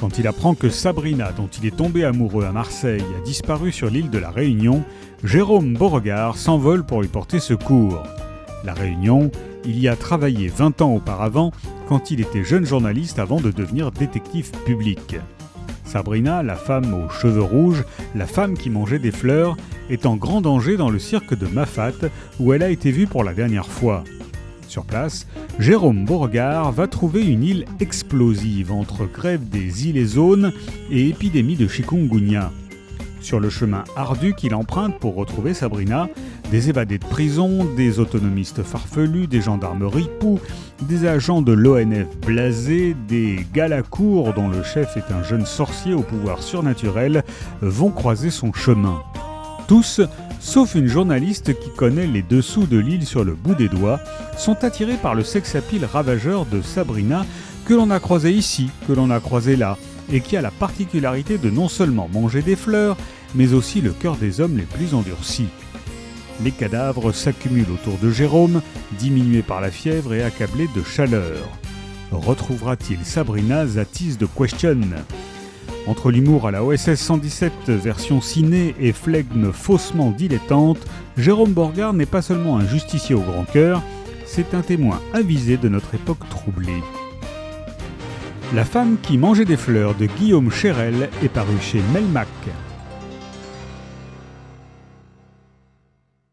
Quand il apprend que Sabrina, dont il est tombé amoureux à Marseille, a disparu sur l'île de la Réunion, Jérôme Beauregard s'envole pour lui porter secours. La Réunion, il y a travaillé 20 ans auparavant quand il était jeune journaliste avant de devenir détective public. Sabrina, la femme aux cheveux rouges, la femme qui mangeait des fleurs, est en grand danger dans le cirque de Mafat où elle a été vue pour la dernière fois. Sur place, Jérôme Beauregard va trouver une île explosive entre grève des îles et zones et épidémie de chikungunya. Sur le chemin ardu qu'il emprunte pour retrouver Sabrina, des évadés de prison, des autonomistes farfelus, des gendarmes ripoux, des agents de l'ONF blasés, des galacours dont le chef est un jeune sorcier au pouvoir surnaturel vont croiser son chemin. Tous, sauf une journaliste qui connaît les dessous de l'île sur le bout des doigts, sont attirés par le sex-appeal ravageur de Sabrina que l'on a croisé ici, que l'on a croisé là, et qui a la particularité de non seulement manger des fleurs, mais aussi le cœur des hommes les plus endurcis. Les cadavres s'accumulent autour de Jérôme, diminué par la fièvre et accablé de chaleur. Retrouvera-t-il Sabrina Zatis de Question? Entre l'humour à la OSS 117 version ciné et flegme faussement dilettante, Jérôme Borgard n'est pas seulement un justicier au grand cœur, c'est un témoin avisé de notre époque troublée. La femme qui mangeait des fleurs de Guillaume Chérel est parue chez Melmac.